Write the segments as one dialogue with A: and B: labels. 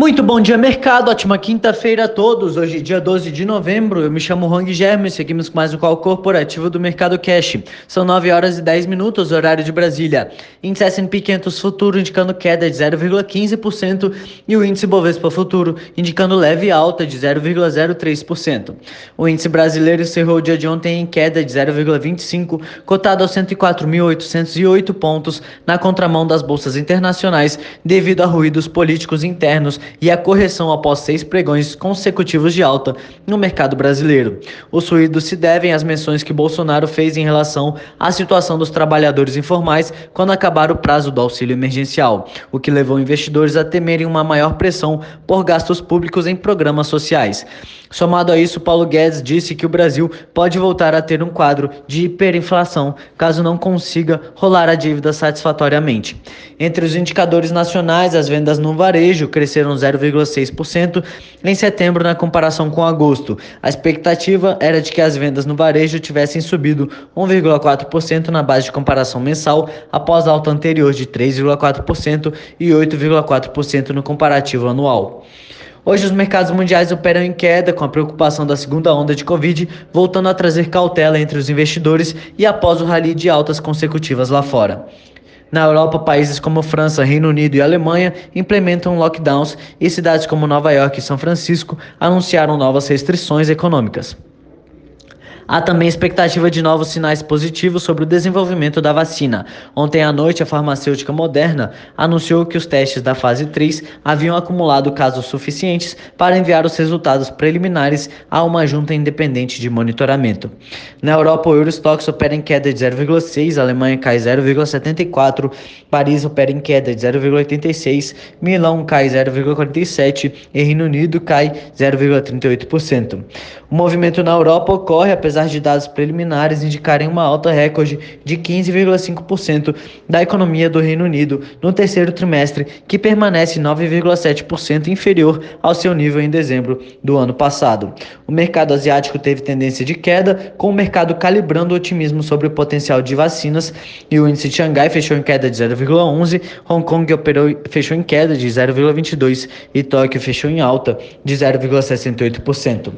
A: Muito bom dia, mercado. Ótima quinta-feira a todos. Hoje, dia 12 de novembro. Eu me chamo Hong Germo e seguimos com mais um call corporativo do Mercado Cash. São 9 horas e 10 minutos, horário de Brasília. Índice S&P 500 Futuro indicando queda de 0,15% e o índice Bovespa Futuro indicando leve alta de 0,03%. O índice brasileiro encerrou o dia de ontem em queda de 0,25, cotado aos 104.808 pontos na contramão das bolsas internacionais devido a ruídos políticos internos e a correção após seis pregões consecutivos de alta no mercado brasileiro. Os ruídos se devem às menções que Bolsonaro fez em relação à situação dos trabalhadores informais quando acabar o prazo do auxílio emergencial, o que levou investidores a temerem uma maior pressão por gastos públicos em programas sociais. Somado a isso, Paulo Guedes disse que o Brasil pode voltar a ter um quadro de hiperinflação caso não consiga rolar a dívida satisfatoriamente. Entre os indicadores nacionais, as vendas no varejo cresceram 0,6% em setembro na comparação com agosto. A expectativa era de que as vendas no varejo tivessem subido 1,4% na base de comparação mensal, após a alta anterior de 3,4% e 8,4% no comparativo anual. Hoje os mercados mundiais operam em queda com a preocupação da segunda onda de Covid, voltando a trazer cautela entre os investidores e após o rally de altas consecutivas lá fora. Na Europa, países como França, Reino Unido e Alemanha implementam lockdowns e cidades como Nova York e São Francisco anunciaram novas restrições econômicas. Há também expectativa de novos sinais positivos sobre o desenvolvimento da vacina. Ontem à noite, a farmacêutica Moderna anunciou que os testes da fase 3 haviam acumulado casos suficientes para enviar os resultados preliminares a uma junta independente de monitoramento. Na Europa, o Eurostox opera em queda de 0,6, a Alemanha cai 0,74, Paris opera em queda de 0,86, Milão cai 0,47 e Reino Unido cai 0,38%. O movimento na Europa ocorre apesar apesar de dados preliminares indicarem uma alta recorde de 15,5% da economia do Reino Unido no terceiro trimestre, que permanece 9,7% inferior ao seu nível em dezembro do ano passado. O mercado asiático teve tendência de queda, com o mercado calibrando o otimismo sobre o potencial de vacinas, e o índice de Xangai fechou em queda de 0,11, Hong Kong operou, fechou em queda de 0,22 e Tóquio fechou em alta de 0,68%.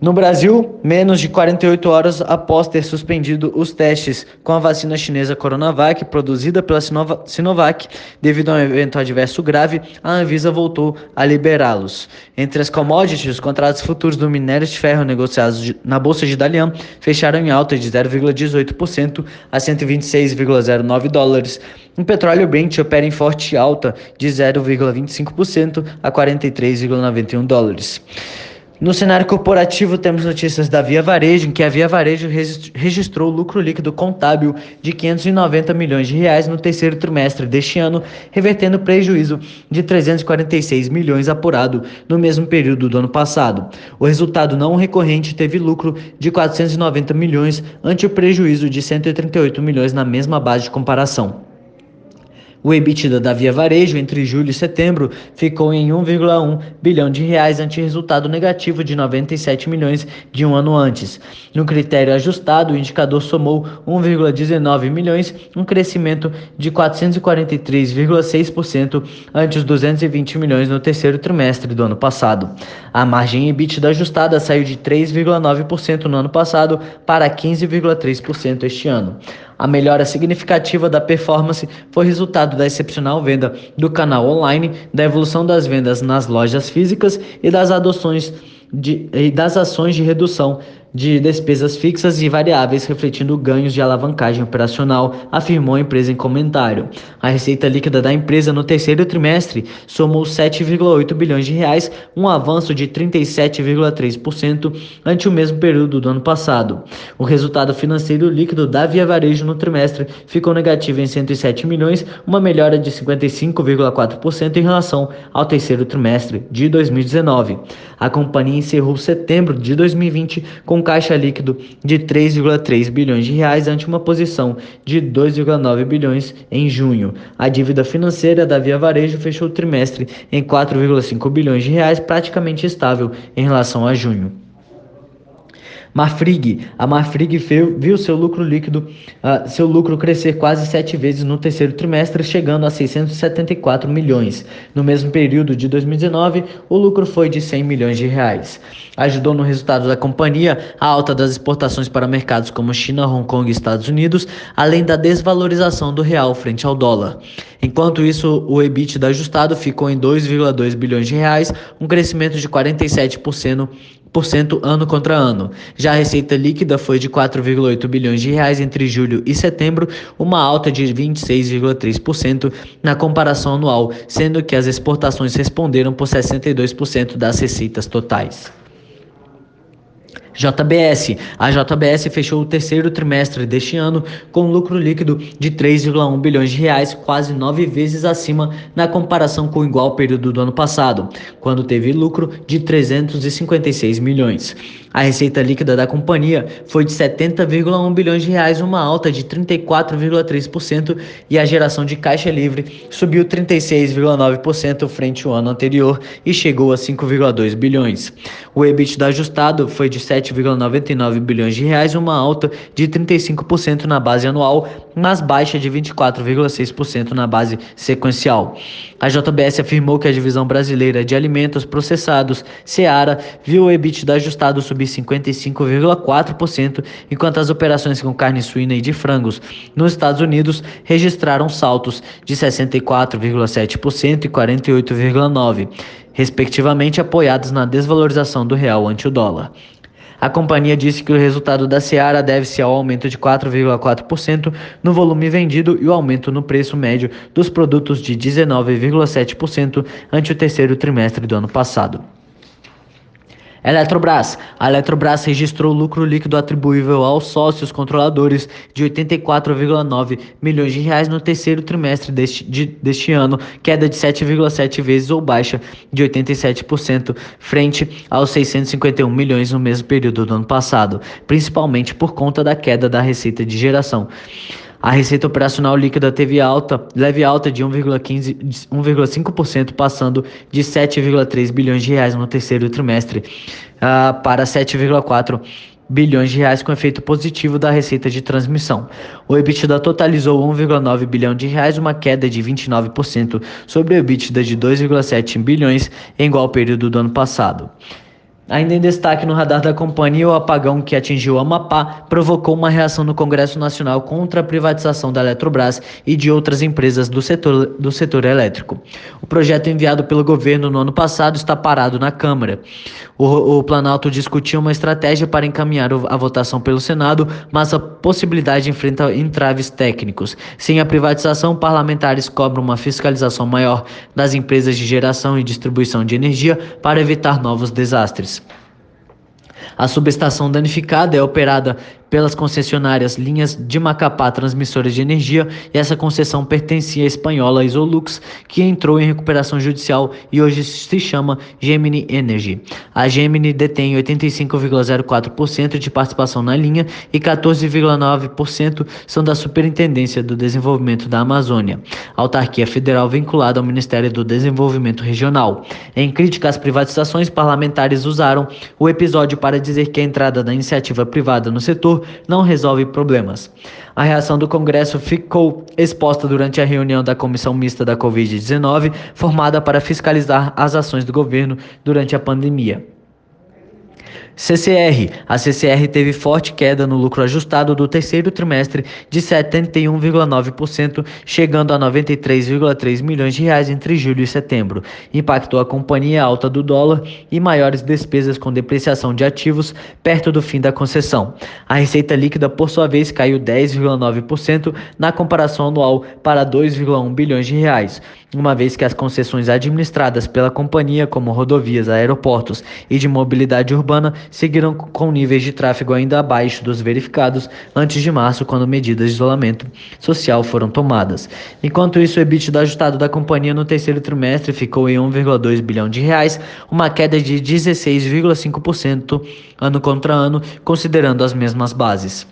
A: No Brasil, menos de 48 horas após ter suspendido os testes com a vacina chinesa Coronavac, produzida pela Sinovac, devido a um evento adverso grave, a Anvisa voltou a liberá-los. Entre as commodities, os contratos futuros do minério de ferro negociados na Bolsa de Dalian fecharam em alta de 0,18% a 126,09 dólares. O petróleo Brent opera em forte alta de 0,25% a 43,91 dólares. No cenário corporativo, temos notícias da Via Varejo, em que a Via Varejo registrou lucro líquido contábil de 590 milhões de reais no terceiro trimestre deste ano, revertendo prejuízo de 346 milhões apurado no mesmo período do ano passado. O resultado não recorrente teve lucro de 490 milhões ante o prejuízo de 138 milhões na mesma base de comparação. O EBITDA da Via Varejo entre julho e setembro ficou em 1,1 bilhão de reais ante resultado negativo de 97 milhões de um ano antes. No critério ajustado, o indicador somou 1,19 milhões, um crescimento de 443,6% ante os 220 milhões no terceiro trimestre do ano passado. A margem EBITDA ajustada saiu de 3,9% no ano passado para 15,3% este ano. A melhora significativa da performance foi resultado da excepcional venda do canal online, da evolução das vendas nas lojas físicas e das adoções de, e das ações de redução de despesas fixas e variáveis, refletindo ganhos de alavancagem operacional, afirmou a empresa em comentário. A receita líquida da empresa no terceiro trimestre somou 7,8 bilhões de reais, um avanço de 37,3% ante o mesmo período do ano passado. O resultado financeiro líquido da Via Varejo no trimestre ficou negativo em 107 milhões, uma melhora de 55,4% em relação ao terceiro trimestre de 2019. A companhia encerrou setembro de 2020 com caixa líquido de 3,3 bilhões de reais ante uma posição de 2,9 bilhões em junho. A dívida financeira da Via Varejo fechou o trimestre em 4,5 bilhões de reais, praticamente estável em relação a junho. Marfrig, a Marfrig viu seu lucro líquido, uh, seu lucro crescer quase sete vezes no terceiro trimestre, chegando a 674 milhões. No mesmo período de 2019, o lucro foi de 100 milhões de reais. Ajudou no resultado da companhia a alta das exportações para mercados como China, Hong Kong e Estados Unidos, além da desvalorização do real frente ao dólar. Enquanto isso, o EBITDA ajustado ficou em 2,2 bilhões de reais, um crescimento de 47% ano contra ano. Já a receita líquida foi de 4,8 bilhões de reais entre julho e setembro, uma alta de 26,3% na comparação anual, sendo que as exportações responderam por 62% das receitas totais. JBS. A JBS fechou o terceiro trimestre deste ano com lucro líquido de 3,1 bilhões de reais, quase nove vezes acima na comparação com o igual período do ano passado, quando teve lucro de 356 milhões. A receita líquida da companhia foi de 70,1 bilhões de reais, uma alta de 34,3%, e a geração de caixa livre subiu 36,9% frente ao ano anterior e chegou a 5,2 bilhões. O EBITDA ajustado foi de 7,99 bilhões de reais, uma alta de 35% na base anual, mas baixa de 24,6% na base sequencial. A JBS afirmou que a divisão brasileira de alimentos processados, Seara, viu o EBITDA ajustado subir 55,4%, enquanto as operações com carne suína e de frangos nos Estados Unidos registraram saltos de 64,7% e 48,9%, respectivamente apoiados na desvalorização do real ante o dólar. A companhia disse que o resultado da Seara deve-se ao aumento de 4,4% no volume vendido e o aumento no preço médio dos produtos de 19,7% ante o terceiro trimestre do ano passado. Eletrobras. A Eletrobras registrou lucro líquido atribuível aos sócios controladores de 84,9 milhões de reais no terceiro trimestre deste, de, deste ano, queda de 7,7 vezes ou baixa de 87% frente aos 651 milhões no mesmo período do ano passado, principalmente por conta da queda da receita de geração. A receita operacional líquida teve alta, leve alta de 1,5%, passando de 7,3 bilhões de reais no terceiro trimestre uh, para 7,4 bilhões de reais com efeito positivo da receita de transmissão. O EBITDA totalizou 1,9 bilhão de reais, uma queda de 29% sobre o EBITDA de 2,7 bilhões em igual período do ano passado. Ainda em destaque no radar da companhia, o apagão que atingiu Amapá provocou uma reação no Congresso Nacional contra a privatização da Eletrobras e de outras empresas do setor, do setor elétrico. O projeto enviado pelo governo no ano passado está parado na Câmara. O, o Planalto discutiu uma estratégia para encaminhar a votação pelo Senado, mas a possibilidade enfrenta entraves técnicos. Sem a privatização, parlamentares cobram uma fiscalização maior das empresas de geração e distribuição de energia para evitar novos desastres. A subestação danificada é operada pelas concessionárias Linhas de Macapá Transmissoras de Energia e essa concessão pertencia à espanhola Isolux, que entrou em recuperação judicial e hoje se chama Gemini Energy. A Gemini detém 85,04% de participação na linha e 14,9% são da Superintendência do Desenvolvimento da Amazônia, autarquia federal vinculada ao Ministério do Desenvolvimento Regional. Em crítica às privatizações, parlamentares usaram o episódio para dizer que a entrada da iniciativa privada no setor não resolve problemas. A reação do Congresso ficou exposta durante a reunião da Comissão Mista da Covid-19, formada para fiscalizar as ações do governo durante a pandemia. CCR. A CCR teve forte queda no lucro ajustado do terceiro trimestre de 71,9%, chegando a 93,3 milhões de reais entre julho e setembro. Impactou a companhia alta do dólar e maiores despesas com depreciação de ativos perto do fim da concessão. A receita líquida, por sua vez, caiu 10,9% na comparação anual para 2,1 bilhões de reais, uma vez que as concessões administradas pela companhia, como rodovias, aeroportos e de mobilidade urbana, seguiram com níveis de tráfego ainda abaixo dos verificados antes de março, quando medidas de isolamento social foram tomadas. Enquanto isso, o EBITDA ajustado da companhia no terceiro trimestre ficou em 1,2 bilhão de reais, uma queda de 16,5% ano contra ano, considerando as mesmas bases.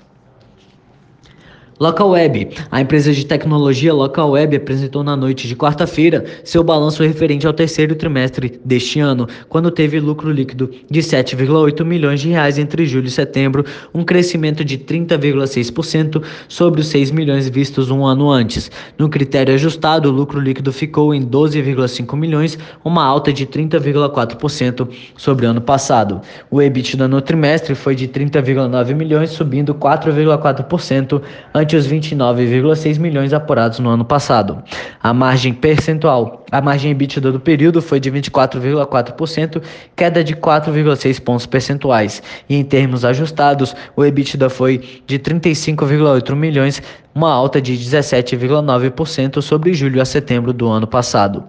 A: Localweb. A empresa de tecnologia Localweb apresentou na noite de quarta-feira seu balanço referente ao terceiro trimestre deste ano, quando teve lucro líquido de 7,8 milhões de reais entre julho e setembro, um crescimento de 30,6% sobre os 6 milhões vistos um ano antes. No critério ajustado, o lucro líquido ficou em 12,5 milhões, uma alta de 30,4% sobre o ano passado. O EBITDA no trimestre foi de 30,9 milhões, subindo 4,4% antes os 29,6 milhões apurados no ano passado. A margem percentual, a margem EBITDA do período foi de 24,4%, queda de 4,6 pontos percentuais. E em termos ajustados, o EBITDA foi de 35,8 milhões, uma alta de 17,9% sobre julho a setembro do ano passado.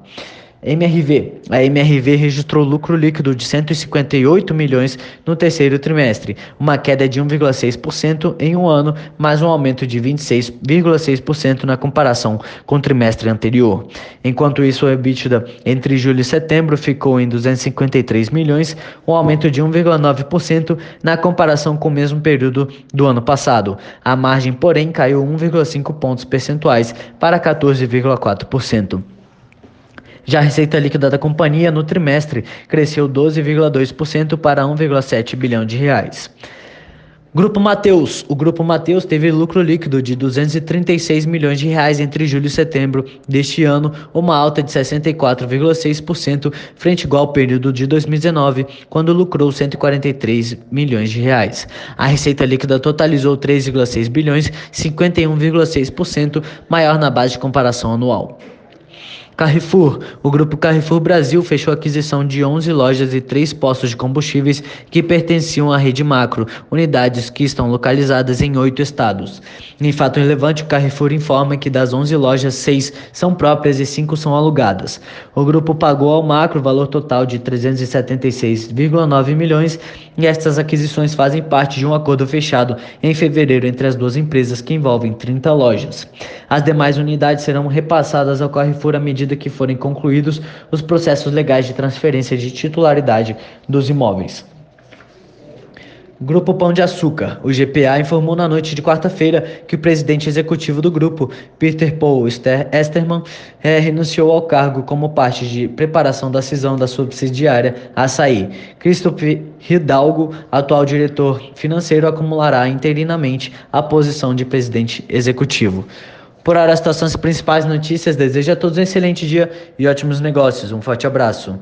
A: MRV. A MRV registrou lucro líquido de 158 milhões no terceiro trimestre, uma queda de 1,6% em um ano, mas um aumento de 26,6% na comparação com o trimestre anterior. Enquanto isso, o EBITDA entre julho e setembro ficou em 253 milhões, um aumento de 1,9% na comparação com o mesmo período do ano passado. A margem, porém, caiu 1,5 pontos percentuais para 14,4%. Já a receita líquida da companhia no trimestre cresceu 12,2% para 1,7 bilhão de reais. Grupo Mateus. O Grupo Mateus teve lucro líquido de 236 milhões de reais entre julho e setembro deste ano, uma alta de 64,6% frente igual ao período de 2019, quando lucrou 143 milhões de reais. A receita líquida totalizou 3,6 bilhões, 51,6% maior na base de comparação anual. Carrefour. O grupo Carrefour Brasil fechou a aquisição de 11 lojas e 3 postos de combustíveis que pertenciam à rede macro, unidades que estão localizadas em oito estados. Em fato relevante, o Carrefour informa que das 11 lojas, 6 são próprias e 5 são alugadas. O grupo pagou ao macro o valor total de 376,9 milhões e estas aquisições fazem parte de um acordo fechado em fevereiro entre as duas empresas que envolvem 30 lojas. As demais unidades serão repassadas ao Carrefour à medida que forem concluídos os processos legais de transferência de titularidade dos imóveis. Grupo Pão de Açúcar. O GPA informou na noite de quarta-feira que o presidente executivo do grupo, Peter Paul Esterman, é, renunciou ao cargo como parte de preparação da cisão da subsidiária Açaí. Christopher Hidalgo, atual diretor financeiro, acumulará interinamente a posição de presidente executivo. Por hora, as situações principais notícias. Desejo a todos um excelente dia e ótimos negócios. Um forte abraço.